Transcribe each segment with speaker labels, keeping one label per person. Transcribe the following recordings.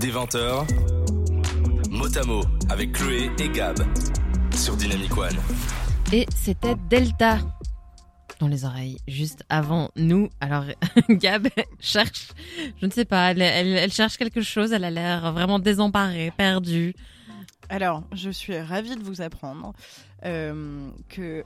Speaker 1: Des 20h, mot avec Chloé et Gab sur Dynamic One.
Speaker 2: Et c'était Delta dans les oreilles juste avant nous. Alors Gab cherche, je ne sais pas, elle, elle cherche quelque chose, elle a l'air vraiment désemparée, perdue.
Speaker 3: Alors, je suis ravie de vous apprendre euh, que...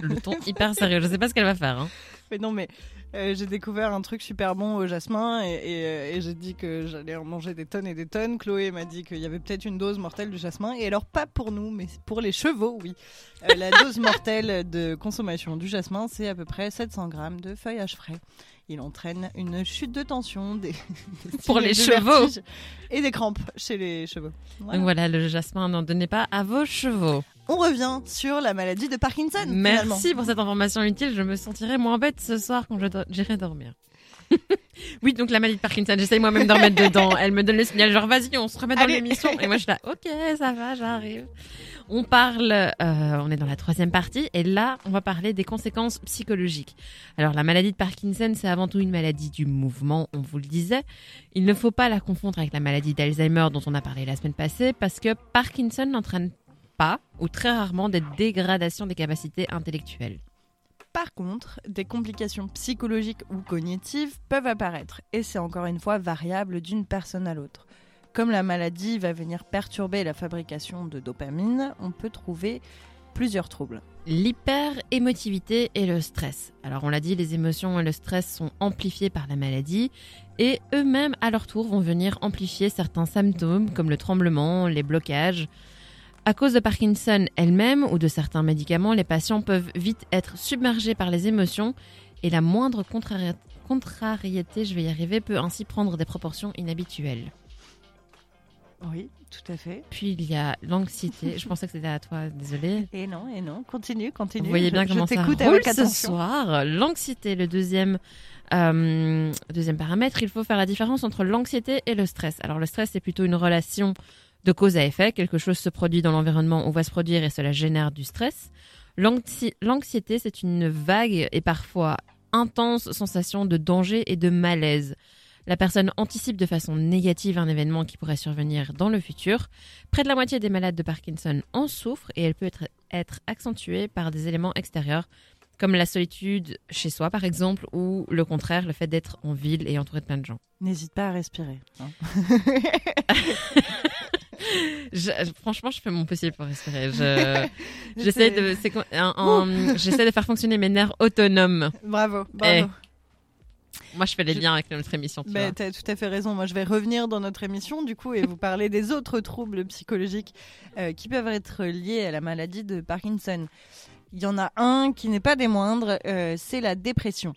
Speaker 2: Le ton hyper sérieux, je ne sais pas ce qu'elle va faire. Hein.
Speaker 3: Mais non, mais euh, j'ai découvert un truc super bon au jasmin et, et, j'ai dit que j'allais en manger des tonnes et des tonnes. Chloé m'a dit qu'il y avait peut-être une dose mortelle du jasmin. Et alors, pas pour nous, mais pour les chevaux, oui. Euh, la dose mortelle de consommation du jasmin, c'est à peu près 700 grammes de feuillage frais il entraîne une chute de tension des,
Speaker 2: pour les chevaux
Speaker 3: et des crampes chez les chevaux.
Speaker 2: Donc voilà, le jasmin, n'en donnez pas à vos chevaux.
Speaker 3: On revient sur la maladie de Parkinson.
Speaker 2: Merci pour cette information utile. Je me sentirai moins bête ce soir quand j'irai dormir. oui, donc la maladie de Parkinson, j'essaye moi-même d'en remettre dedans. Elle me donne le signal, genre vas-y, on se remet dans l'émission. Et moi je suis là, ok, ça va, j'arrive. On parle, euh, on est dans la troisième partie, et là, on va parler des conséquences psychologiques. Alors, la maladie de Parkinson, c'est avant tout une maladie du mouvement, on vous le disait. Il ne faut pas la confondre avec la maladie d'Alzheimer dont on a parlé la semaine passée, parce que Parkinson n'entraîne pas, ou très rarement, des dégradations des capacités intellectuelles.
Speaker 3: Par contre, des complications psychologiques ou cognitives peuvent apparaître, et c'est encore une fois variable d'une personne à l'autre. Comme la maladie va venir perturber la fabrication de dopamine, on peut trouver plusieurs troubles.
Speaker 2: L'hyper-émotivité et le stress. Alors on l'a dit, les émotions et le stress sont amplifiés par la maladie et eux-mêmes à leur tour vont venir amplifier certains symptômes comme le tremblement, les blocages. À cause de Parkinson elle-même ou de certains médicaments, les patients peuvent vite être submergés par les émotions et la moindre contrariété, je vais y arriver, peut ainsi prendre des proportions inhabituelles.
Speaker 3: Oui, tout à fait.
Speaker 2: Puis il y a l'anxiété. je pensais que c'était à toi, désolée.
Speaker 3: Et non, et non, continue, continue.
Speaker 2: Vous voyez bien comment ça roule avec ce soir. L'anxiété, le deuxième, euh, deuxième paramètre, il faut faire la différence entre l'anxiété et le stress. Alors le stress, c'est plutôt une relation de cause à effet. Quelque chose se produit dans l'environnement, on va se produire et cela génère du stress. L'anxiété, c'est une vague et parfois intense sensation de danger et de malaise. La personne anticipe de façon négative un événement qui pourrait survenir dans le futur. Près de la moitié des malades de Parkinson en souffrent et elle peut être, être accentuée par des éléments extérieurs comme la solitude chez soi par exemple ou le contraire, le fait d'être en ville et entouré de plein de gens.
Speaker 3: N'hésite pas à respirer. Hein.
Speaker 2: franchement, je fais mon possible pour respirer. J'essaie de, de faire fonctionner mes nerfs autonomes.
Speaker 3: Bravo, bravo. Eh.
Speaker 2: Moi, je fais les liens avec notre émission. Tu
Speaker 3: as tout à fait raison. Moi, je vais revenir dans notre émission, du coup, et vous parler des autres troubles psychologiques euh, qui peuvent être liés à la maladie de Parkinson. Il y en a un qui n'est pas des moindres, euh, c'est la dépression.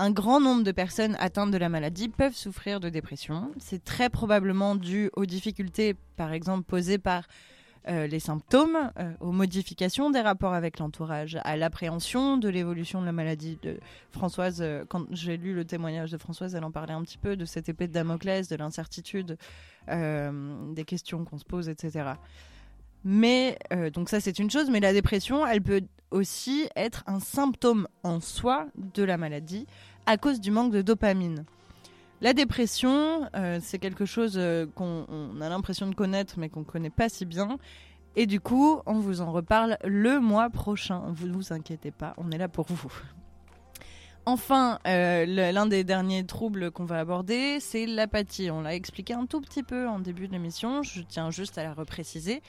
Speaker 3: Un grand nombre de personnes atteintes de la maladie peuvent souffrir de dépression. C'est très probablement dû aux difficultés, par exemple, posées par euh, les symptômes, euh, aux modifications des rapports avec l'entourage, à l'appréhension de l'évolution de la maladie. Françoise, euh, quand j'ai lu le témoignage de Françoise, elle en parlait un petit peu de cette épée de Damoclès, de l'incertitude, des questions qu'on se pose, etc. Mais donc ça c'est une chose, mais la dépression, elle peut aussi être un symptôme en soi de la maladie à cause du manque de dopamine. La dépression, euh, c'est quelque chose euh, qu'on a l'impression de connaître, mais qu'on ne connaît pas si bien. Et du coup, on vous en reparle le mois prochain. Vous ne vous inquiétez pas, on est là pour vous. Enfin, euh, l'un des derniers troubles qu'on va aborder, c'est l'apathie. On l'a expliqué un tout petit peu en début de l'émission, je tiens juste à la repréciser.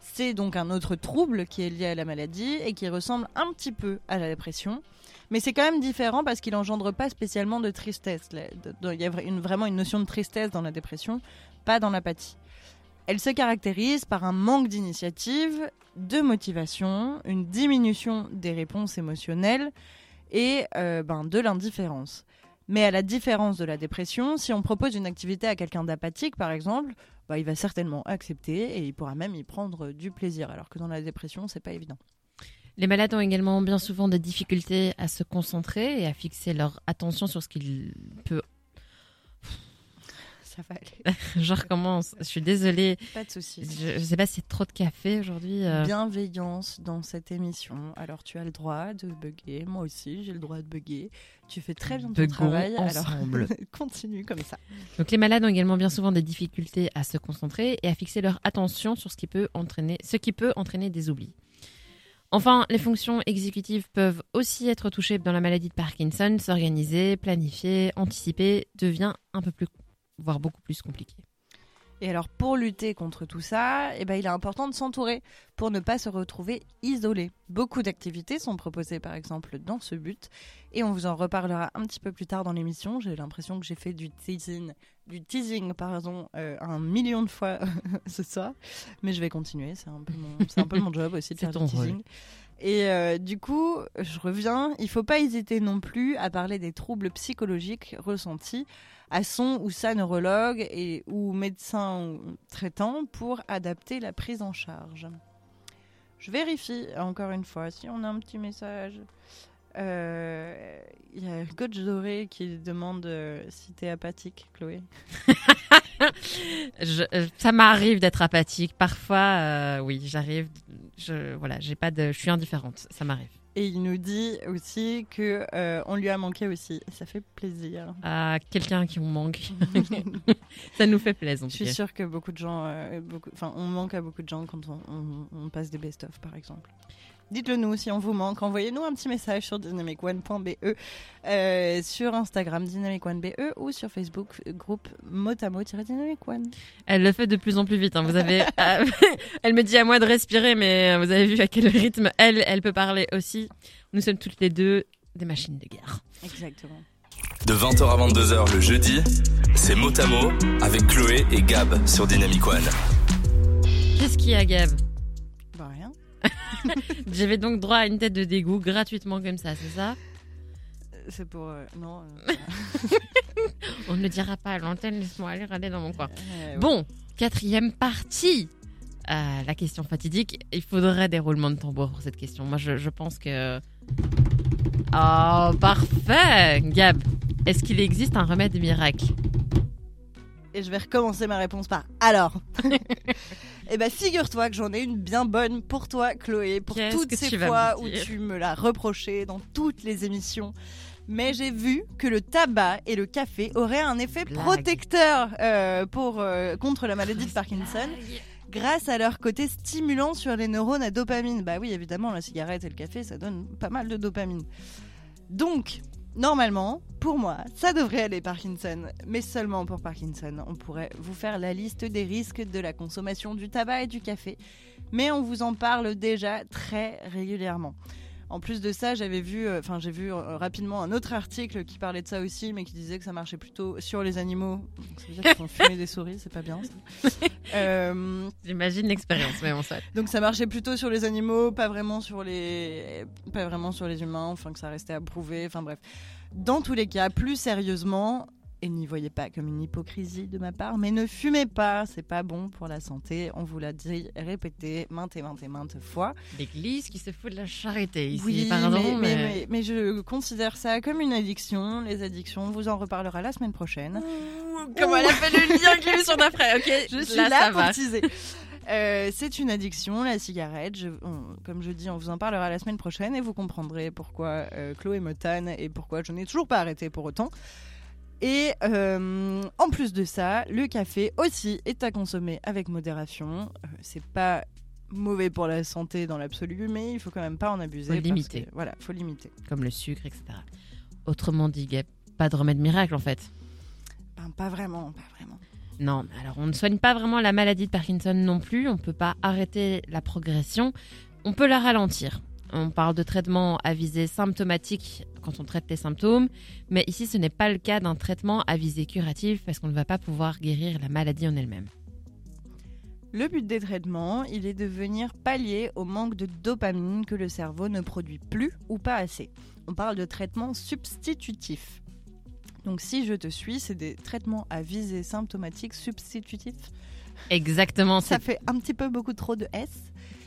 Speaker 3: C'est donc un autre trouble qui est lié à la maladie et qui ressemble un petit peu à la dépression. Mais c'est quand même différent parce qu'il engendre pas spécialement de tristesse. Il y a vraiment une notion de tristesse dans la dépression, pas dans l'apathie. Elle se caractérise par un manque d'initiative, de motivation, une diminution des réponses émotionnelles et euh, ben, de l'indifférence. Mais à la différence de la dépression, si on propose une activité à quelqu'un d'apathique, par exemple, bah, il va certainement accepter et il pourra même y prendre du plaisir. Alors que dans la dépression, c'est pas évident.
Speaker 2: Les malades ont également bien souvent des difficultés à se concentrer et à fixer leur attention sur ce qu'ils peuvent
Speaker 3: ça va aller.
Speaker 2: je recommence. Je suis désolée.
Speaker 3: Pas de soucis.
Speaker 2: Je, sais pas si c'est trop de café aujourd'hui.
Speaker 3: Euh. Bienveillance dans cette émission. Alors tu as le droit de bugger. Moi aussi, j'ai le droit de bugger. Tu fais très bien ton travail.
Speaker 2: Ensemble.
Speaker 3: Alors continue comme ça.
Speaker 2: Donc les malades ont également bien souvent des difficultés à se concentrer et à fixer leur attention sur ce qui peut entraîner, ce qui peut entraîner des oublis. Enfin, les fonctions exécutives peuvent aussi être touchées dans la maladie de Parkinson. S'organiser, planifier, anticiper devient un peu plus, voire beaucoup plus compliqué.
Speaker 3: Et alors pour lutter contre tout ça, eh ben, il est important de s'entourer pour ne pas se retrouver isolé. Beaucoup d'activités sont proposées par exemple dans ce but et on vous en reparlera un petit peu plus tard dans l'émission. J'ai l'impression que j'ai fait du teasing, du teasing pardon, euh, un million de fois ce soir, mais je vais continuer. C'est un peu mon, c'est un peu mon job aussi de faire du teasing. Et euh, du coup, je reviens. Il faut pas hésiter non plus à parler des troubles psychologiques ressentis à son ou sa neurologue et, ou médecin traitant pour adapter la prise en charge. Je vérifie encore une fois si on a un petit message. Euh, il y a Coach Doré qui demande euh, si tu es apathique, Chloé.
Speaker 2: Euh, ça m'arrive d'être apathique. Parfois, oui, j'arrive. Je, voilà, j'ai pas de, je suis indifférente. Ça m'arrive.
Speaker 3: Et il nous dit aussi que euh, on lui a manqué aussi. ça fait plaisir.
Speaker 2: À quelqu'un qui nous manque. ça nous fait plaisir.
Speaker 3: Je suis sûre que beaucoup de gens, euh, enfin, on manque à beaucoup de gens quand on passe des best-of, par exemple. Dites-le nous si on vous manque. Envoyez-nous un petit message sur dynamicone.be, euh, sur Instagram dynamicone.be ou sur Facebook groupe motamo-dynamicone.
Speaker 2: Elle le fait de plus en plus vite. Hein. Vous avez, euh, elle me dit à moi de respirer, mais vous avez vu à quel rythme elle, elle peut parler aussi. Nous sommes toutes les deux des machines de guerre.
Speaker 3: Exactement.
Speaker 1: De 20h à 22h le jeudi, c'est Motamo avec Chloé et Gab sur Dynamic One.
Speaker 2: Qu'est-ce qu'il y a, Gab? J'avais donc droit à une tête de dégoût gratuitement comme ça, c'est ça?
Speaker 3: C'est pour. Euh, non. Euh,
Speaker 2: On ne le dira pas à l'antenne, laisse-moi aller regarder dans mon coin. Bon, quatrième partie. Euh, la question fatidique. Il faudrait des roulements de tambour pour cette question. Moi, je, je pense que. Oh, parfait Gab, est-ce qu'il existe un remède miracle?
Speaker 3: Et je vais recommencer ma réponse par alors. Eh ben, figure-toi que j'en ai une bien bonne pour toi, Chloé, pour toutes ces fois où tu me l'as reproché dans toutes les émissions. Mais j'ai vu que le tabac et le café auraient un effet protecteur euh, pour, euh, contre la maladie de Parkinson grâce à leur côté stimulant sur les neurones à dopamine. Bah oui, évidemment, la cigarette et le café, ça donne pas mal de dopamine. Donc, Normalement, pour moi, ça devrait aller Parkinson, mais seulement pour Parkinson. On pourrait vous faire la liste des risques de la consommation du tabac et du café, mais on vous en parle déjà très régulièrement. En plus de ça, j'avais vu, euh, enfin j'ai vu euh, rapidement un autre article qui parlait de ça aussi, mais qui disait que ça marchait plutôt sur les animaux. ça veut dire qu'ils font fumer des souris, c'est pas bien.
Speaker 2: Euh, J'imagine l'expérience, mais on sait.
Speaker 3: Donc ça marchait plutôt sur les animaux, pas vraiment sur les, pas vraiment sur les humains. Enfin que ça restait à prouver. Enfin bref. Dans tous les cas, plus sérieusement, et n'y voyez pas comme une hypocrisie de ma part, mais ne fumez pas, c'est pas bon pour la santé. On vous l'a dit, répété maintes et maintes et maintes fois.
Speaker 2: L'église qui se fout de la charité ici,
Speaker 3: oui, pardon. Mais, mais... je considère ça comme une addiction. Les addictions, on vous en reparlera la semaine prochaine.
Speaker 2: comment elle a fait le lien avec l'émission d'après, ok
Speaker 3: Je suis là, pour teaser. Euh, c'est une addiction, la cigarette. comme je dis, on vous en parlera la semaine prochaine et vous comprendrez pourquoi euh, Chloé me tanne et pourquoi je n'ai toujours pas arrêté pour autant. Et euh, en plus de ça, le café aussi est à consommer avec modération. Euh, c'est pas mauvais pour la santé dans l'absolu, mais il faut quand même pas en abuser.
Speaker 2: Faut limiter.
Speaker 3: voilà, faut limiter.
Speaker 2: Comme le sucre, etc. Autrement dit, pas de remède miracle en fait.
Speaker 3: Ben, pas vraiment, pas vraiment.
Speaker 2: Non, alors on ne soigne pas vraiment la maladie de Parkinson non plus. On ne peut pas arrêter la progression. On peut la ralentir. On parle de traitement à visée symptomatique quand on traite les symptômes, mais ici ce n'est pas le cas d'un traitement à visée curative parce qu'on ne va pas pouvoir guérir la maladie en elle-même.
Speaker 3: Le but des traitements, il est de venir pallier au manque de dopamine que le cerveau ne produit plus ou pas assez. On parle de traitement substitutif. Donc si je te suis, c'est des traitements à visée symptomatique substitutif.
Speaker 2: Exactement.
Speaker 3: Ça fait un petit peu beaucoup trop de S.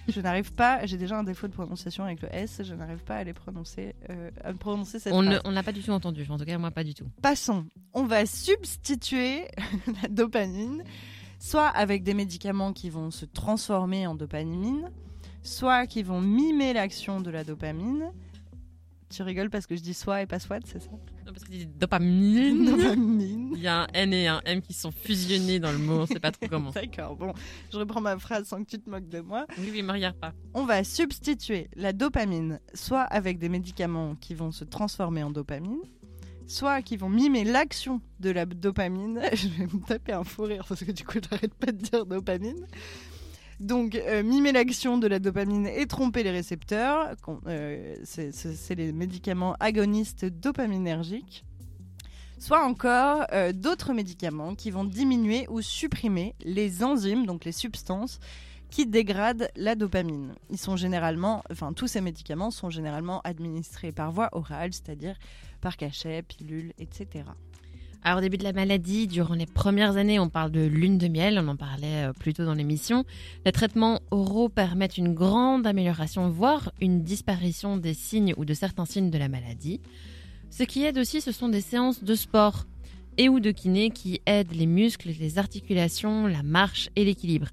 Speaker 3: Je n'arrive pas, j'ai déjà un défaut de prononciation avec le S, je n'arrive pas à les prononcer, euh, à prononcer cette
Speaker 2: on. On l'a pas du tout entendu, en tout cas moi pas du tout.
Speaker 3: Passons, on va substituer la dopamine, soit avec des médicaments qui vont se transformer en dopamine, soit qui vont mimer l'action de la dopamine. Tu rigoles parce que je dis soit et pas soit, c'est ça
Speaker 2: Non, parce que tu dis dopamine.
Speaker 3: Dopamine.
Speaker 2: Il y a un N et un M qui sont fusionnés dans le mot, on sait pas trop comment.
Speaker 3: D'accord, bon, je reprends ma phrase sans que tu te moques de moi.
Speaker 2: Oui, oui, me regarde pas.
Speaker 3: On va substituer la dopamine soit avec des médicaments qui vont se transformer en dopamine, soit qui vont mimer l'action de la dopamine. Je vais me taper un fou rire parce que du coup, j'arrête pas de dire dopamine. Donc, euh, mimer l'action de la dopamine et tromper les récepteurs, euh, c'est les médicaments agonistes dopaminergiques. Soit encore euh, d'autres médicaments qui vont diminuer ou supprimer les enzymes, donc les substances, qui dégradent la dopamine. Ils sont généralement, enfin tous ces médicaments sont généralement administrés par voie orale, c'est-à-dire par cachet, pilule, etc.
Speaker 2: Alors au début de la maladie, durant les premières années, on parle de lune de miel, on en parlait euh, plus tôt dans l'émission. Les traitements oraux permettent une grande amélioration, voire une disparition des signes ou de certains signes de la maladie. Ce qui aide aussi, ce sont des séances de sport et ou de kiné qui aident les muscles, les articulations, la marche et l'équilibre.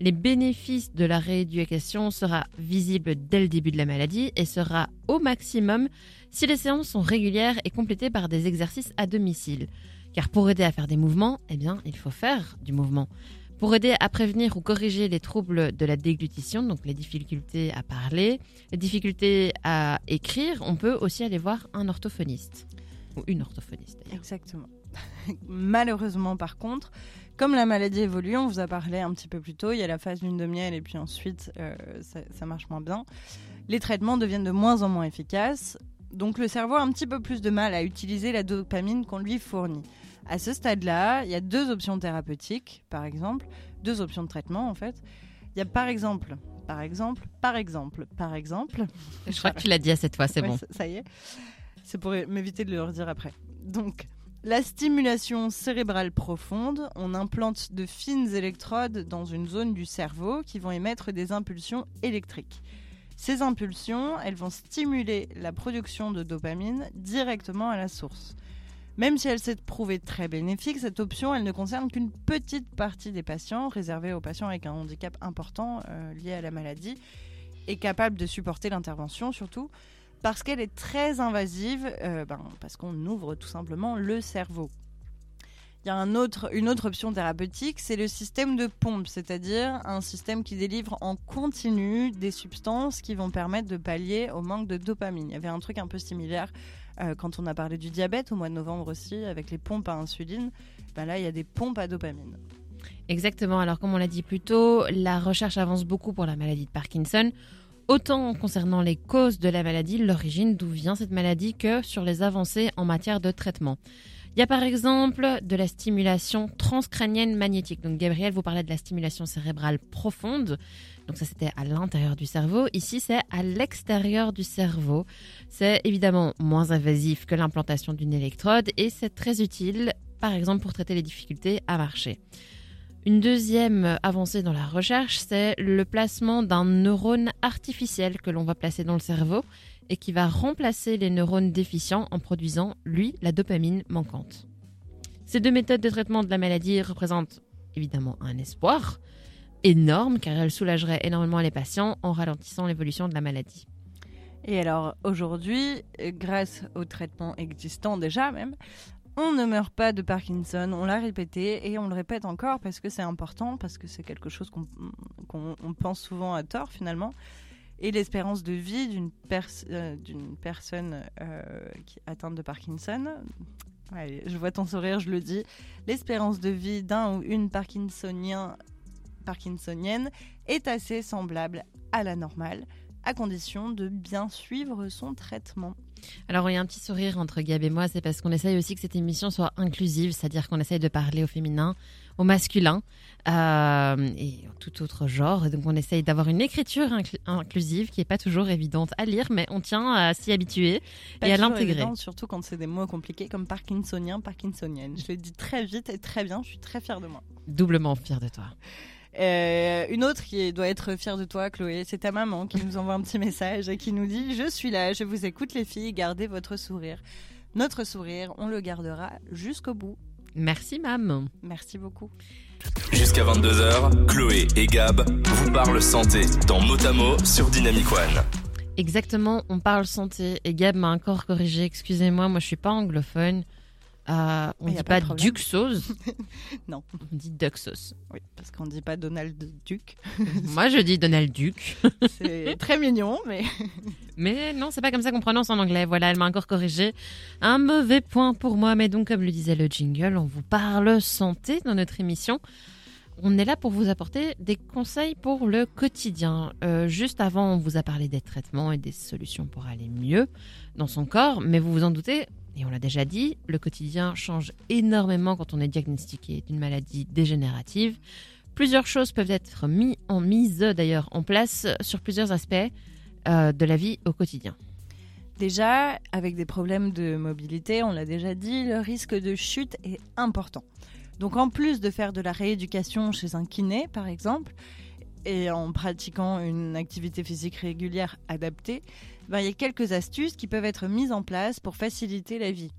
Speaker 2: Les bénéfices de la rééducation sera visible dès le début de la maladie et sera au maximum si les séances sont régulières et complétées par des exercices à domicile. Car pour aider à faire des mouvements, eh bien, il faut faire du mouvement. Pour aider à prévenir ou corriger les troubles de la déglutition, donc les difficultés à parler, les difficultés à écrire, on peut aussi aller voir un orthophoniste. Ou une orthophoniste d'ailleurs.
Speaker 3: Exactement. Malheureusement, par contre, comme la maladie évolue, on vous a parlé un petit peu plus tôt, il y a la phase lune de miel et puis ensuite euh, ça, marche moins bien. Les traitements deviennent de moins en moins efficaces. Donc le cerveau a un petit peu plus de mal à utiliser la dopamine qu'on lui fournit. À ce stade-là, il y a deux options thérapeutiques, par exemple, deux options de traitement en fait. Il y a par exemple, par exemple, par exemple, par exemple.
Speaker 2: Je crois que tu l'as dit à cette fois, c'est
Speaker 3: Ouais,
Speaker 2: bon.
Speaker 3: ça- Ça y est. C'est pour m'éviter de le redire après. Donc, la stimulation cérébrale profonde, on implante de fines électrodes dans une zone du cerveau qui vont émettre des impulsions électriques. Ces impulsions, elles vont stimuler la production de dopamine directement à la source. Même si elle s'est prouvée très bénéfique, cette option, elle ne concerne qu'une petite partie des patients, réservée aux patients avec un handicap important euh, lié à la maladie, et capable de supporter l'intervention surtout, parce qu'elle est très invasive, euh, ben, parce qu'on ouvre tout simplement le cerveau. Il y a une autre option thérapeutique, c'est le système de pompe, c'est-à-dire un système qui délivre en continu des substances qui vont permettre de pallier au manque de dopamine. Il y avait un truc un peu similaire euh, quand on a parlé du diabète au mois de novembre aussi, avec les pompes à insuline. Ben là, il y a des pompes à dopamine.
Speaker 2: Exactement. Alors, comme on l'a dit plus tôt, la recherche avance beaucoup pour la maladie de Parkinson, autant concernant les causes de la maladie, l'origine, d'où vient cette maladie, que sur les avancées en matière de traitement. Il y a par exemple de la stimulation transcrânienne magnétique. Donc, Gabriel vous parlait de la stimulation cérébrale profonde. Donc, ça, c'était à l'intérieur du cerveau. Ici, c'est à l'extérieur du cerveau. C'est évidemment moins invasif que l'implantation d'une électrode et c'est très utile, par exemple, pour traiter les difficultés à marcher. Une deuxième avancée dans la recherche, c'est le placement d'un neurone artificiel que l'on va placer dans le cerveau et qui va remplacer les neurones déficients en produisant, lui, la dopamine manquante. Ces deux méthodes de traitement de la maladie représentent évidemment un espoir énorme car elles soulageraient énormément les patients en ralentissant l'évolution de la maladie.
Speaker 3: Et alors aujourd'hui, grâce aux traitements existants déjà même, on ne meurt pas de Parkinson, on l'a répété et on le répète encore parce que c'est important, parce que c'est quelque chose qu'on qu'on- on pense souvent à tort finalement. Et l'espérance de vie d'une euh, personne euh, qui atteinte de Parkinson, je vois ton sourire, je le dis, l'espérance de vie d'un ou une Parkinsonien, parkinsonienne est assez semblable à la normale, à condition de bien suivre son traitement.
Speaker 2: Alors, il y a un petit sourire entre Gab et moi, c'est parce qu'on essaye aussi que cette émission soit inclusive, c'est-à-dire qu'on essaye de parler au féminin, au masculin euh, et tout autre genre. Et donc, on essaye d'avoir une écriture incl- inclusive qui n'est pas toujours évidente à lire, mais on tient à s'y habituer
Speaker 3: Pas
Speaker 2: et à l'intégrer.
Speaker 3: Surtout quand c'est des mots compliqués comme parkinsonien, parkinsonienne. Je le dis très vite et très bien, je suis très fière de moi.
Speaker 2: Doublement fier de toi.
Speaker 3: Euh, une autre qui doit être fière de toi, Chloé, c'est ta maman qui nous envoie un petit message et qui nous dit Je suis là, je vous écoute les filles, gardez votre sourire. Notre sourire, on le gardera jusqu'au bout.
Speaker 2: Merci, mam.
Speaker 3: Merci beaucoup.
Speaker 1: Jusqu'à 22h, Chloé et Gab vous parlent santé dans Motamo sur Dynamic One.
Speaker 2: Exactement, on parle santé et Gab m'a encore corrigé. Excusez-moi, moi je suis pas anglophone. Euh, on ne dit pas, Duxos.
Speaker 3: non.
Speaker 2: On dit Duxos.
Speaker 3: Oui, parce qu'on ne dit pas Donald Duc.
Speaker 2: Moi, je dis Donald Duc.
Speaker 3: c'est très mignon, mais.
Speaker 2: mais non, c'est pas comme ça qu'on prononce en anglais. Voilà, elle m'a encore corrigé. Un mauvais point pour moi, mais donc, comme le disait le jingle, on vous parle santé dans notre émission. On est là pour vous apporter des conseils pour le quotidien. Euh, juste avant, on vous a parlé des traitements et des solutions pour aller mieux dans son corps, mais vous vous en doutez, et on l'a déjà dit, le quotidien change énormément quand on est diagnostiqué d'une maladie dégénérative. Plusieurs choses peuvent être mises en mise d'ailleurs en place sur plusieurs aspects euh, de la vie au quotidien.
Speaker 3: Déjà, avec des problèmes de mobilité, on l'a déjà dit, le risque de chute est important. Donc en plus de faire de la rééducation chez un kiné, par exemple, et en pratiquant une activité physique régulière adaptée, ben, il y a quelques astuces qui peuvent être mises en place pour faciliter la vie.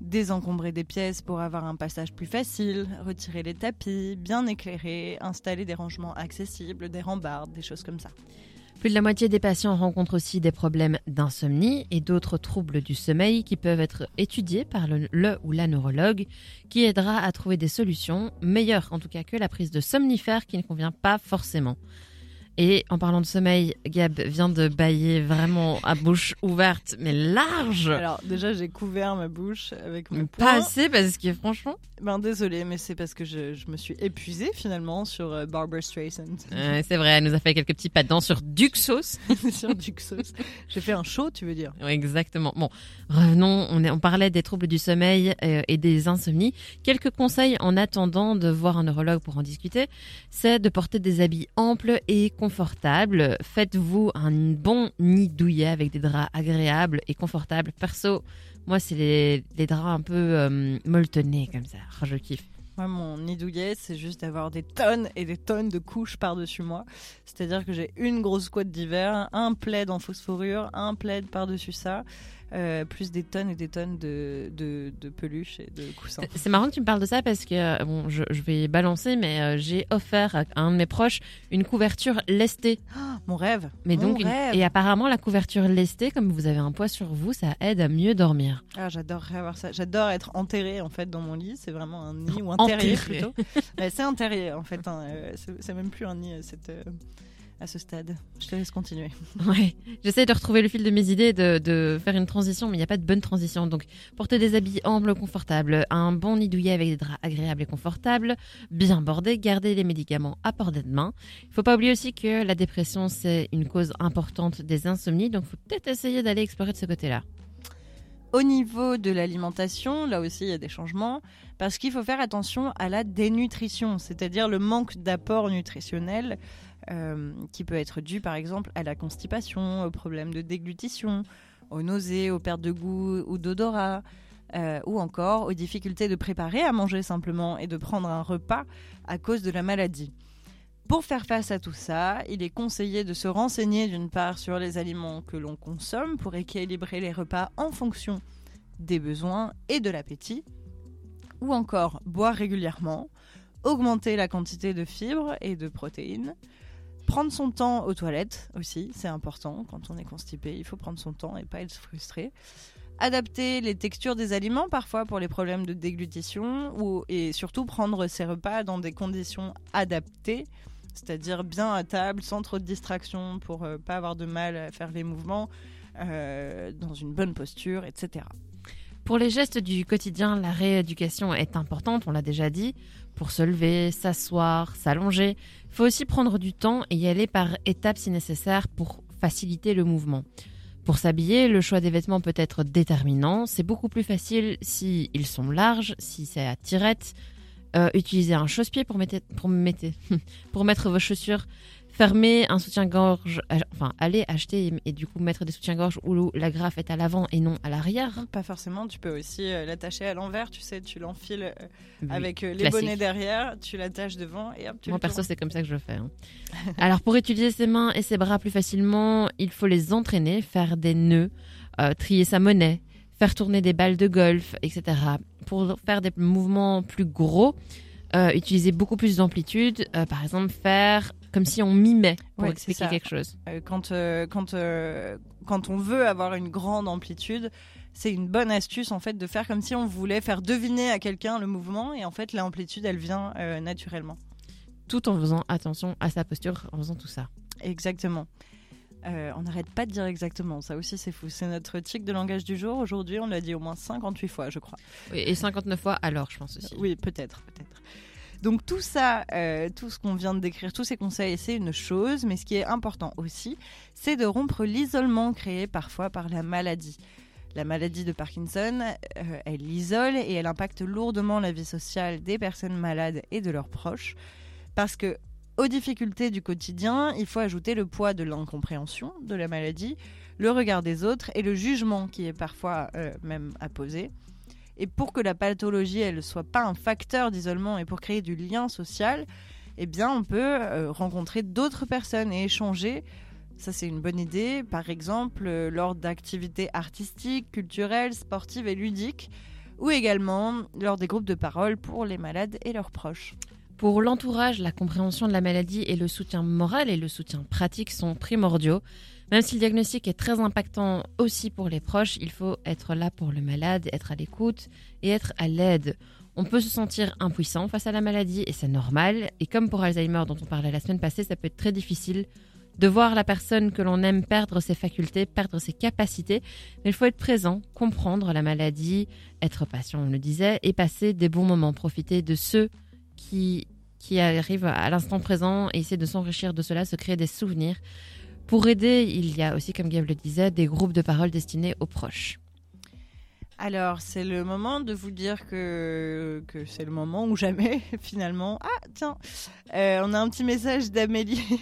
Speaker 3: Désencombrer des pièces pour avoir un passage plus facile, retirer les tapis, bien éclairer, installer des rangements accessibles, des rambardes, des choses comme ça.
Speaker 2: Plus de la moitié des patients rencontrent aussi des problèmes d'insomnie et d'autres troubles du sommeil qui peuvent être étudiés par le, ou la neurologue qui aidera à trouver des solutions meilleures en tout cas que la prise de somnifères qui ne convient pas forcément. Et en parlant de sommeil, Gab vient de bailler vraiment à bouche ouverte, mais large.
Speaker 3: Alors déjà, j'ai couvert ma bouche avec mon
Speaker 2: Pas assez parce que franchement.
Speaker 3: Ben désolé, mais c'est parce que je, je, me suis épuisée finalement sur euh, Barbara Streisand.
Speaker 2: c'est vrai, elle nous a fait quelques petits pas dedans sur Duxos.
Speaker 3: sur Duxos. J'ai fait un show, tu veux dire
Speaker 2: Exactement. Bon, revenons. On, est, on parlait des troubles du sommeil euh, et des insomnies. Quelques conseils en attendant de voir un neurologue pour en discuter, c'est de porter des habits amples et confortable. Faites-vous un bon nid douillet avec des draps agréables et confortables. Perso, moi, c'est les, draps un peu euh, molletonnés comme ça. Oh, je kiffe.
Speaker 3: Moi, mon nid douillet, c'est juste d'avoir des tonnes et des tonnes de couches par-dessus moi. C'est-à-dire que j'ai une grosse couette d'hiver, un plaid en fausse fourrure, un plaid par-dessus ça. Euh, plus des tonnes et des tonnes de, de, peluches et de coussins.
Speaker 2: C'est marrant que tu me parles de ça parce que, euh, bon, je, vais balancer, mais euh, j'ai offert à un de mes proches une couverture lestée.
Speaker 3: mon rêve
Speaker 2: Mais donc, Et apparemment, la couverture lestée, comme vous avez un poids sur vous, ça aide à mieux dormir.
Speaker 3: Ah, j'adorerais avoir ça. J'adore être enterrée, en fait, dans mon lit. C'est vraiment un nid ou un terrier, plutôt. c'est un terrier, en fait. Hein. C'est même plus un nid, cette à ce stade. Je te laisse continuer.
Speaker 2: Ouais, j'essaie de retrouver le fil de mes idées, de, de faire une transition, mais il n'y a pas de bonne transition. Donc, porter des habits amples, confortables, un bon nid douillet avec des draps agréables et confortables, bien bordés, garder les médicaments à portée de main. Il ne faut pas oublier aussi que la dépression, c'est une cause importante des insomnies, donc il faut peut-être essayer d'aller explorer de ce côté-là.
Speaker 3: Au niveau de l'alimentation, là aussi, il y a des changements, parce qu'il faut faire attention à la dénutrition, c'est-à-dire le manque d'apport nutritionnel euh, qui peut être dû par exemple à la constipation, aux problèmes de déglutition, aux nausées, aux pertes de goût ou d'odorat. Euh, ou encore aux difficultés de préparer à manger simplement et de prendre un repas à cause de la maladie. Pour faire face à tout ça, il est conseillé de se renseigner d'une part sur les aliments que l'on consomme pour équilibrer les repas en fonction des besoins et de l'appétit, ou encore boire régulièrement, augmenter la quantité de fibres et de protéines, prendre son temps aux toilettes aussi, c'est important. Quand on est constipé, il faut prendre son temps et pas être frustré. Adapter les textures des aliments parfois pour les problèmes de déglutition et surtout prendre ses repas dans des conditions adaptées, c'est-à-dire bien à table, sans trop de distractions pour euh, pas avoir de mal à faire les mouvements, euh, dans une bonne posture, etc.
Speaker 2: Pour les gestes du quotidien, la rééducation est importante, on l'a déjà dit pour se lever, s'asseoir, s'allonger. Il faut aussi prendre du temps et y aller par étapes si nécessaire pour faciliter le mouvement. Pour s'habiller, le choix des vêtements peut être déterminant. C'est beaucoup plus facile si ils sont larges, si c'est à tirette. Euh, utilisez un chausse-pied pour, pour, pour mettre vos chaussures fermer un soutien-gorge, enfin aller acheter et, du coup mettre des soutiens-gorge où la graffe est à l'avant et non à l'arrière.
Speaker 3: Pas forcément, tu peux aussi euh, l'attacher à l'envers, tu sais, tu l'enfiles euh, avec euh, les bonnets derrière, tu l'attaches devant et hop, tu
Speaker 2: Moi perso, c'est comme ça que je le fais. Hein. Alors pour utiliser ses mains et ses bras plus facilement, il faut les entraîner, faire des nœuds, trier sa monnaie, faire tourner des balles de golf, etc. Pour faire des mouvements plus gros, utiliser beaucoup plus d'amplitude, par exemple faire comme si on mimait pour expliquer quelque chose.
Speaker 3: Euh, quand, euh, quand, euh, quand on veut avoir une grande amplitude, c'est une bonne astuce en fait de faire comme si on voulait faire deviner à quelqu'un le mouvement et en fait l'amplitude elle vient naturellement.
Speaker 2: Tout en faisant attention à sa posture, en faisant tout ça.
Speaker 3: Exactement. On n'arrête pas de dire exactement, ça aussi c'est fou. C'est notre tic de langage du jour. Aujourd'hui, on l'a dit au moins 58 fois, je crois.
Speaker 2: Oui, et 59 fois alors, je pense aussi.
Speaker 3: Oui, peut-être, peut-être. Donc tout ça, euh, tout ce qu'on vient de décrire, tous ces conseils, c'est une chose, mais ce qui est important aussi, c'est de rompre l'isolement créé parfois par la maladie. La maladie de Parkinson, euh, elle isole et elle impacte lourdement la vie sociale des personnes malades et de leurs proches, parce que aux difficultés du quotidien, il faut ajouter le poids de l'incompréhension de la maladie, le regard des autres et le jugement qui est parfois euh, même apposé. Et pour que la pathologie elle soit pas un facteur d'isolement et pour créer du lien social, eh bien on peut euh, rencontrer d'autres personnes et échanger. Ça c'est une bonne idée. Par exemple euh, lors d'activités artistiques, culturelles, sportives et ludiques, ou également lors des groupes de parole pour les malades et leurs proches.
Speaker 2: Pour l'entourage, la compréhension de la maladie et le soutien moral et le soutien pratique sont primordiaux. Même si le diagnostic est très impactant aussi pour les proches, il faut être là pour le malade, être à l'écoute et être à l'aide. On peut se sentir impuissant face à la maladie et c'est normal. Et comme pour Alzheimer dont on parlait la semaine passée, ça peut être très difficile de voir la personne que l'on aime perdre ses facultés, perdre ses capacités. Mais il faut être présent, comprendre la maladie, être patient, on le disait, et passer des bons moments, profiter de ceux qui, qui arrivent à l'instant présent et essayer de s'enrichir de cela, se créer des souvenirs. Pour aider, il y a aussi, comme Gab le disait, des groupes de parole destinés aux proches.
Speaker 3: Alors, c'est le moment de vous dire que, que c'est le moment où jamais, finalement. Ah, tiens, euh, on a un petit message d'Amélie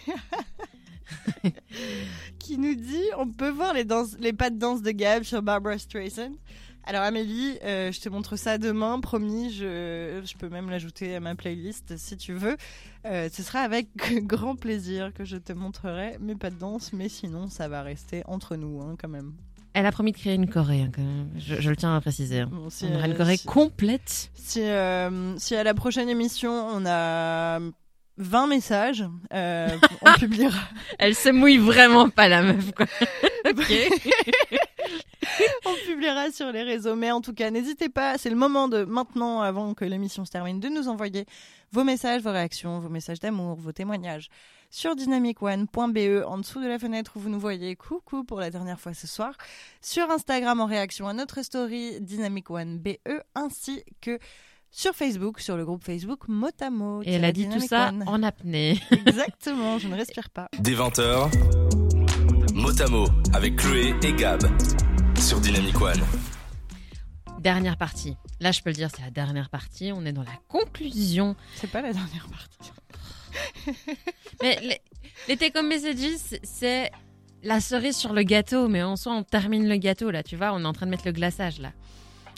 Speaker 3: qui nous dit on peut voir les, danses, les pas de danse de Gab sur Barbara Streisand. Alors Amélie, euh, je te montre ça demain, promis. Je, je peux même l'ajouter à ma playlist si tu veux. Euh, ce sera avec grand plaisir que je te montrerai mes pas de danse, mais sinon ça va rester entre nous hein, quand même.
Speaker 2: Elle a promis de créer une Corée, hein, quand même. Je, le tiens à préciser. Hein. on aura une Corée complète.
Speaker 3: Si, euh, si à la prochaine émission on a 20 messages, on publiera.
Speaker 2: Elle se mouille vraiment pas la meuf quoi. ok.
Speaker 3: on publiera sur les réseaux. Mais en tout cas, n'hésitez pas, c'est le moment de maintenant, avant que l'émission se termine, de nous envoyer vos messages, vos réactions, vos messages d'amour, vos témoignages sur dynamicone.be en dessous de la fenêtre où vous nous voyez. Coucou pour la dernière fois ce soir. Sur Instagram en réaction à notre story dynamicone.be ainsi que sur Facebook, sur le groupe Facebook Motamo.
Speaker 2: Et elle a dit tout ça en apnée.
Speaker 3: Exactement, je ne respire pas.
Speaker 1: Des 20h, Motamo avec Chloé et Gab sur Dynamic One.
Speaker 2: Dernière partie. Là, je peux le dire, c'est la dernière partie. On est dans la conclusion.
Speaker 3: C'est pas la dernière partie.
Speaker 2: mais les, les take messages, c'est la cerise sur le gâteau. Mais en soi, on termine le gâteau, là. Tu vois, on est en train de mettre le glaçage, là.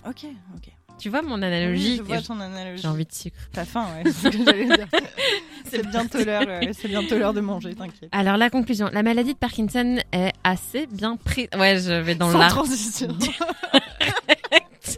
Speaker 3: Ok, ok.
Speaker 2: Tu vois mon analogie
Speaker 3: Je vois ton analogie.
Speaker 2: J'ai envie de sucre.
Speaker 3: T'as faim, ouais. C'est bientôt l'heure. C'est bientôt l'heure de manger, t'inquiète.
Speaker 2: Alors la conclusion, la maladie de Parkinson est assez bien prise. Ouais, je vais dans
Speaker 3: Sans transition.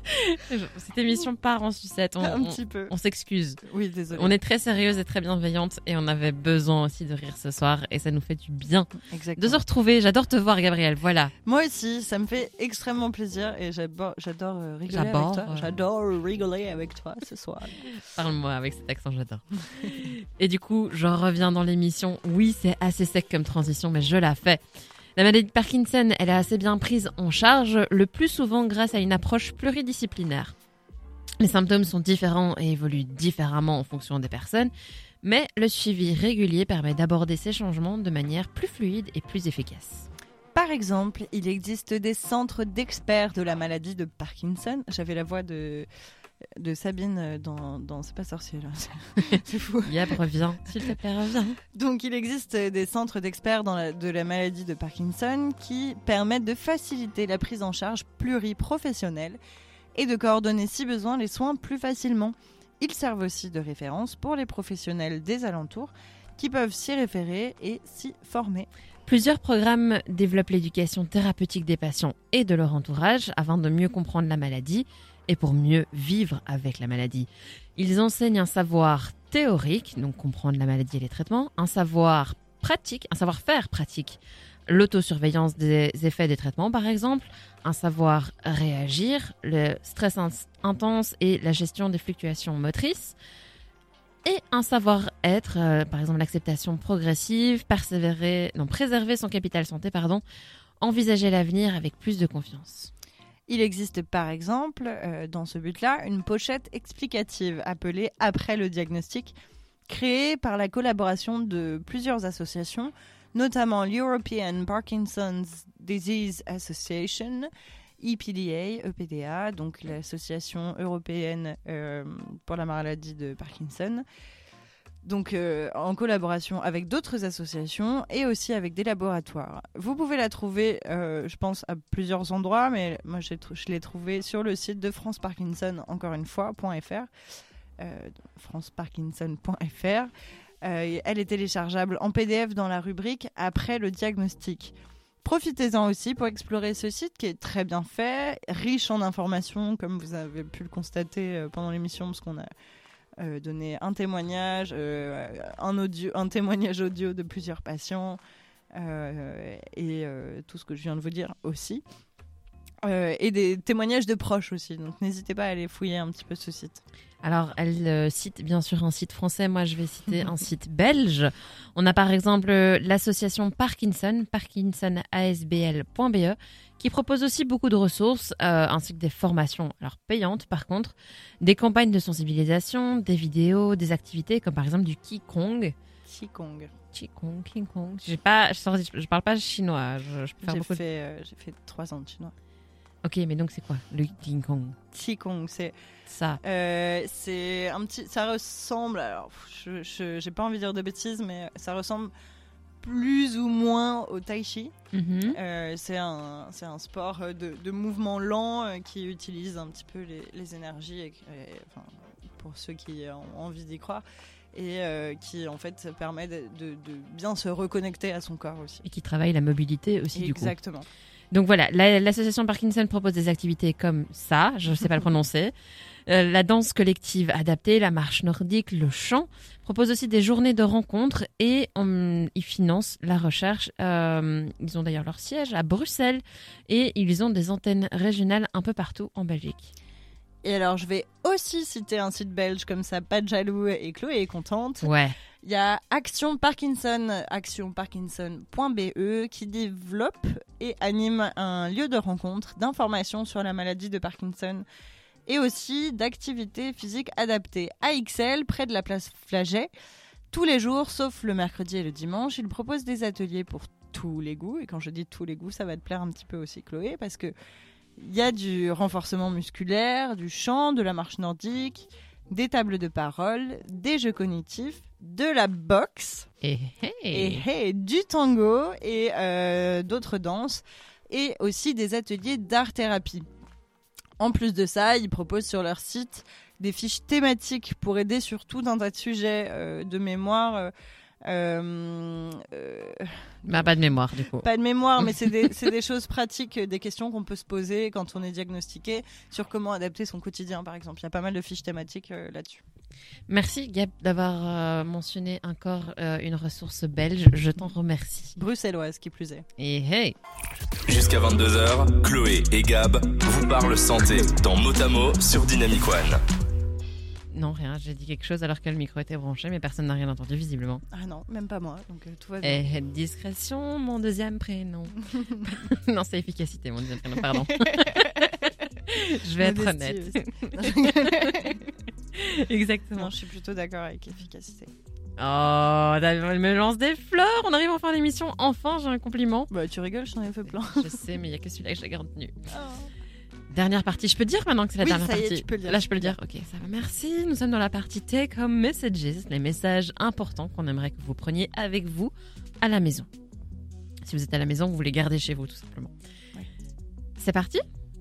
Speaker 2: Cette émission part en sucette. On,
Speaker 3: un petit peu.
Speaker 2: On s'excuse.
Speaker 3: Oui, désolé.
Speaker 2: On est très sérieuse et très bienveillante et on avait besoin aussi de rire ce soir et ça nous fait du bien
Speaker 3: Exactement.
Speaker 2: de se retrouver. J'adore te voir, Gabriel. Voilà.
Speaker 3: Moi aussi, ça me fait extrêmement plaisir et j'adore, euh, rigoler avec toi. J'adore rigoler avec toi ce soir.
Speaker 2: Parle-moi avec cet accent, j'adore. et du coup, je reviens dans l'émission. Oui, c'est assez sec comme transition, mais je la fais. La maladie de Parkinson, elle est assez bien prise en charge, le plus souvent grâce à une approche pluridisciplinaire. Les symptômes sont différents et évoluent différemment en fonction des personnes, mais le suivi régulier permet d'aborder ces changements de manière plus fluide et plus efficace.
Speaker 3: Par exemple, il existe des centres d'experts de la maladie de Parkinson. J'avais la voix de de Sabine euh, dans, dans C'est pas sorcier là. C'est fou.
Speaker 2: Yep, reviens. S'il te plaît, reviens.
Speaker 3: Donc il existe des centres d'experts de la maladie de Parkinson qui permettent de faciliter la prise en charge pluriprofessionnelle et de coordonner si besoin les soins plus facilement. Ils servent aussi de référence pour les professionnels des alentours qui peuvent s'y référer et s'y former.
Speaker 2: Plusieurs programmes développent l'éducation thérapeutique des patients et de leur entourage afin de mieux comprendre la maladie et pour mieux vivre avec la maladie. Ils enseignent un savoir théorique, donc comprendre la maladie et les traitements, un savoir pratique, un savoir-faire pratique, l'autosurveillance des effets des traitements par exemple, un savoir réagir, le stress intense et la gestion des fluctuations motrices, et un savoir-être, euh, par exemple l'acceptation progressive, persévérer, non, préserver son capital santé, pardon, envisager l'avenir avec plus de confiance.
Speaker 3: Il existe par exemple, euh, dans ce but-là, une pochette explicative appelée Après le diagnostic, créée par la collaboration de plusieurs associations, notamment l'European Parkinson's Disease Association, EPDA, EPDA, donc l'association européenne euh, pour la maladie de Parkinson. Donc euh, en collaboration avec d'autres associations et aussi avec des laboratoires. Vous pouvez la trouver, euh, je pense, à plusieurs endroits, mais moi je l'ai trouvée sur le site de France Parkinson, encore une fois, .fr, franceparkinson.fr. elle est téléchargeable en PDF dans la rubrique Après le diagnostic. Profitez-en aussi pour explorer ce site qui est très bien fait, riche en informations, comme vous avez pu le constater euh, pendant l'émission, parce qu'on a euh, donné un témoignage, euh, un, audio, un témoignage audio de plusieurs patients, et tout ce que je viens de vous dire aussi. et des témoignages de proches aussi, donc n'hésitez pas à aller fouiller un petit peu ce site.
Speaker 2: Alors, elle euh, cite bien sûr un site français, moi je vais citer un site belge. On a par exemple euh, l'association Parkinson, parkinsonasbl.be, qui propose aussi beaucoup de ressources, euh, ainsi que des formations, alors payantes par contre, des campagnes de sensibilisation, des vidéos, des activités comme par exemple du Qigong.
Speaker 3: Qigong.
Speaker 2: Qigong, Qigong. J'ai pas, je, parle pas chinois.
Speaker 3: J'ai fait, fait trois ans de chinois.
Speaker 2: Ok, mais donc c'est quoi le Qigong?
Speaker 3: Qigong, c'est
Speaker 2: ça.
Speaker 3: Euh, c'est un petit, ça ressemble. Alors, je, j'ai pas envie de dire de bêtises, mais ça ressemble plus ou moins au tai chi. Mhm. Euh, c'est un, sport de, de mouvement lent euh, qui utilise un petit peu les, les énergies, et, enfin, pour ceux qui ont envie d'y croire et qui en fait permet de, de, bien se reconnecter à son corps aussi.
Speaker 2: Et qui travaille la mobilité aussi
Speaker 3: Exactement.
Speaker 2: du coup. Donc voilà, l'association Parkinson propose des activités comme ça, je ne sais pas le prononcer. Euh, la danse collective adaptée, la marche nordique, le chant, propose aussi des journées de rencontres et ils financent la recherche. Euh, ils ont d'ailleurs leur siège à Bruxelles et ils ont des antennes régionales un peu partout en Belgique.
Speaker 3: Et alors, je vais aussi citer un site belge comme ça, pas de jaloux et Chloé est contente.
Speaker 2: Ouais.
Speaker 3: Il y a Action Parkinson, actionparkinson.be, qui développe et anime un lieu de rencontre, d'information sur la maladie de Parkinson et aussi d'activités physiques adaptées. À XL, près de la place Flaget, tous les jours, sauf le mercredi et le dimanche, il propose des ateliers pour tous les goûts. Et quand je dis tous les goûts, ça va te plaire un petit peu aussi, Chloé, parce que il y a du renforcement musculaire, du chant, de la marche nordique, des tables de parole, des jeux cognitifs, de la boxe,
Speaker 2: et,
Speaker 3: et, du tango et euh, d'autres danses, et aussi des ateliers d'art-thérapie. En plus de ça, ils proposent sur leur site des fiches thématiques pour aider sur tout un tas de sujets euh, de mémoire. Euh,
Speaker 2: euh, euh, bah, pas de mémoire, du coup.
Speaker 3: Pas de mémoire, mais c'est des, des, choses pratiques, des questions qu'on peut se poser quand on est diagnostiqué sur comment adapter son quotidien, par exemple. Il y a pas mal de fiches thématiques euh, là-dessus.
Speaker 2: Merci, Gab, d'avoir mentionné encore une ressource belge. Je t'en remercie.
Speaker 3: Bruxelloise, qui plus est.
Speaker 2: Et hey
Speaker 1: Jusqu'à 22h, Chloé et Gab vous parlent santé dans Motamo sur Dynamic One.
Speaker 2: Non, rien. J'ai dit quelque chose alors que le micro était branché, mais personne n'a rien entendu visiblement.
Speaker 3: Ah non, même pas moi. Donc euh, tout va
Speaker 2: bien. Et discrétion, mon deuxième prénom. non, c'est efficacité, mon deuxième prénom. Pardon. je vais être honnête. Exactement.
Speaker 3: je suis plutôt d'accord avec efficacité.
Speaker 2: Oh, elle me lance des fleurs. On arrive en fin d'émission. Enfin, j'ai un compliment.
Speaker 3: Bah, tu rigoles, j'en ai fait plein.
Speaker 2: je sais, mais il y a que celui-là que j'ai retenu. Oh. Dernière partie, je peux dire maintenant que c'est la
Speaker 3: Oui,
Speaker 2: dernière
Speaker 3: ça y est,
Speaker 2: partie.
Speaker 3: tu peux le dire,
Speaker 2: Là, je peux le dire. Ok, ça va. Merci. Nous sommes dans la partie Take Home Messages, les messages importants qu'on aimerait que vous preniez avec vous à la maison. Si vous êtes à la maison, vous les gardez chez vous, tout simplement.
Speaker 3: Ouais.
Speaker 2: C'est parti?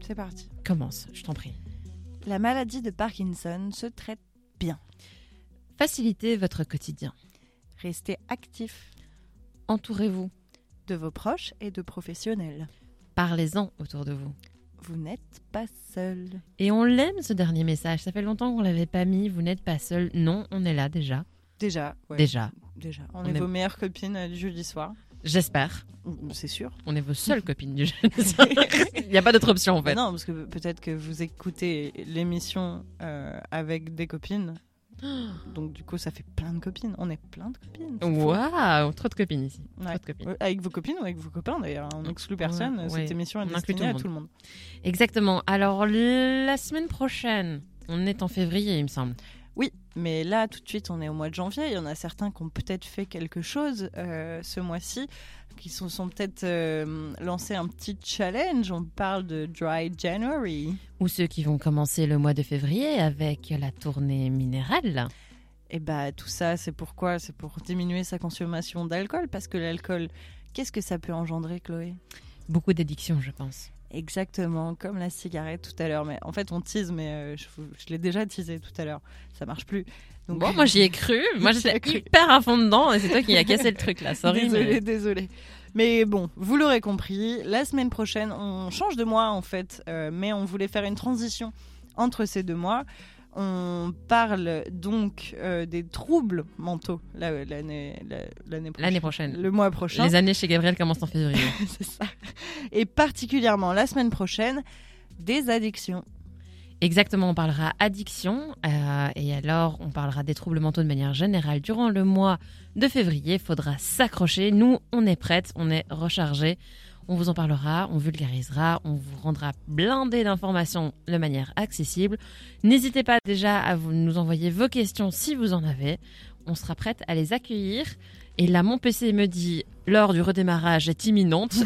Speaker 3: C'est parti.
Speaker 2: Commence, je t'en prie.
Speaker 3: La maladie de Parkinson se traite bien.
Speaker 2: Facilitez votre quotidien.
Speaker 3: Restez actif
Speaker 2: Entourez-vous.
Speaker 3: de vos proches et de professionnels.
Speaker 2: Parlez-en autour de vous.
Speaker 3: Vous n'êtes pas seul.
Speaker 2: Et on l'aime ce dernier message. Ça fait longtemps qu'on l'avait pas mis. Vous n'êtes pas seul. Non, on est là déjà.
Speaker 3: Déjà, ouais,
Speaker 2: Déjà.
Speaker 3: déjà. On,
Speaker 2: On
Speaker 3: est,
Speaker 2: est-
Speaker 3: vos meilleures copines euh, du jeudi soir.
Speaker 2: J'espère.
Speaker 3: C'est sûr.
Speaker 2: On est vos seules copines du jeune. Il n'y a pas d'autre option en fait.
Speaker 3: Non, parce que peut-être que vous écoutez l'émission euh, avec des copines. Donc du coup, ça fait plein de copines. On est plein de copines.
Speaker 2: Waouh, trop de copines ici.
Speaker 3: Ouais.
Speaker 2: Trop de copines.
Speaker 3: Ouais, Avec vos copines ou avec vos copains d'ailleurs. On n'exclut personne.
Speaker 2: Ouais,
Speaker 3: Cette émission est destinée à
Speaker 2: tout le
Speaker 3: monde.
Speaker 2: Exactement. Alors la semaine prochaine, on est en février, il me semble.
Speaker 3: Mais là, tout de suite, on est au mois de janvier. Il y en a certains qui ont peut-être fait quelque chose euh, ce mois-ci, qui se sont, peut-être euh, lancé un petit challenge. On parle de Dry January.
Speaker 2: Ou ceux qui vont commencer le mois de février avec la tournée minérale.
Speaker 3: Et bah, tout ça, c'est pourquoi? C'est pour diminuer sa consommation d'alcool, parce que l'alcool, qu'est-ce que ça peut engendrer, Chloé?
Speaker 2: Beaucoup d'addictions, je pense.
Speaker 3: Exactement, comme la cigarette tout à l'heure. Mais en fait, on tease, mais euh, je, l'ai déjà teasé tout à l'heure. Ça marche plus. Donc,
Speaker 2: Bon, moi j'y ai cru. Moi j'étais
Speaker 3: cru.
Speaker 2: hyper à fond dedans et c'est toi qui as cassé le truc là. Sorry.
Speaker 3: désolé,
Speaker 2: mais-
Speaker 3: désolé. Mais bon, vous l'aurez compris, la semaine prochaine, on change de mois en fait, euh, mais on voulait faire une transition entre ces deux mois. On parle donc euh, des troubles mentaux la- l'année la- l'année prochaine.
Speaker 2: L'année prochaine.
Speaker 3: Le mois prochain.
Speaker 2: Les années chez Gabriel commencent en février.
Speaker 3: C'est ça. Et particulièrement la semaine prochaine, des addictions.
Speaker 2: Exactement, on parlera addiction euh, et alors on parlera des troubles mentaux de manière générale durant le mois de février. Il faudra s'accrocher. Nous, on est prêtes, on est rechargés. On vous en parlera, on vulgarisera, on vous rendra blindé d'informations de manière accessible. N'hésitez pas déjà à nous envoyer vos questions si vous en avez. On sera prête à les accueillir. Et là, mon PC me dit l'heure du redémarrage est imminente.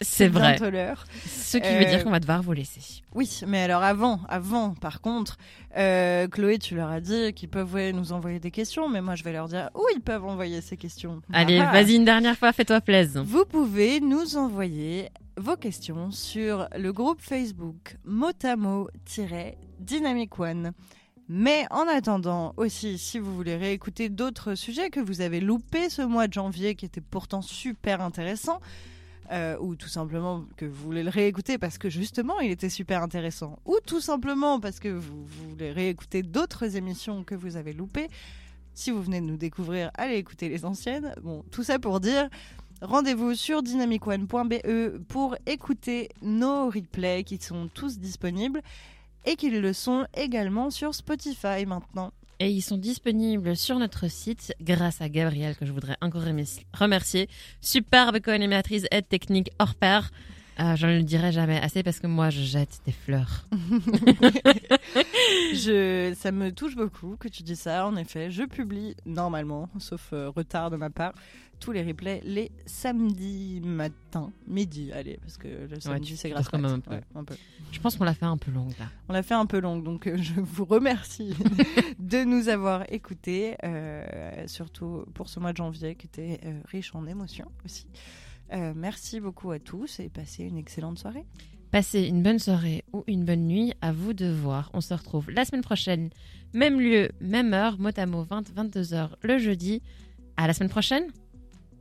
Speaker 2: C'est vrai.
Speaker 3: l'heure.
Speaker 2: Ce qui veut
Speaker 3: Euh,
Speaker 2: dire qu'on va devoir vous laisser.
Speaker 3: Oui, mais alors avant, avant, par contre, euh, Chloé, tu leur as dit qu'ils peuvent nous envoyer des questions, mais moi je vais leur dire où ils peuvent envoyer ces questions.
Speaker 2: Allez,
Speaker 3: Ah.
Speaker 2: vas-y une dernière fois, fais-toi plaisir.
Speaker 3: Vous pouvez nous envoyer vos questions sur le groupe Facebook motamo-dynamic one. Mais en attendant aussi, si vous voulez réécouter d'autres sujets que vous avez loupés ce mois de janvier, qui était pourtant super intéressant, euh, ou tout simplement que vous voulez le réécouter parce que justement il était super intéressant, ou tout simplement parce que vous, voulez réécouter d'autres émissions que vous avez loupées, si vous venez de nous découvrir, allez écouter les anciennes. Bon, tout ça pour dire, rendez-vous sur dynamicone.be pour écouter nos replays qui sont tous disponibles et qui le sont également sur Spotify maintenant.
Speaker 2: Et ils sont disponibles sur notre site grâce à Gabrielle que je voudrais encore remercier-. Superbe co-animatrice aide technique hors pair. Euh, je ne le dirai jamais assez parce que moi je jette des fleurs.
Speaker 3: Je, ça me touche beaucoup que tu dis ça. En effet, je publie normalement, sauf euh, retard de ma part, tous les replays les samedis matin, midi. Allez, parce que le samedi c'est grâce
Speaker 2: quand même un peu.
Speaker 3: Ouais, un peu.
Speaker 2: Je pense qu'on l'a fait un peu longue là.
Speaker 3: On l'a fait un peu longue, donc euh, je vous remercie de nous avoir écoutés, euh, surtout pour ce mois de janvier qui était euh, riche en émotions aussi. Euh, merci beaucoup à tous et passez une excellente soirée.
Speaker 2: Passez une bonne soirée ou une bonne nuit, à vous de voir. On se retrouve la semaine prochaine, même lieu, même heure, mot à mot 20-22h le jeudi. À la semaine prochaine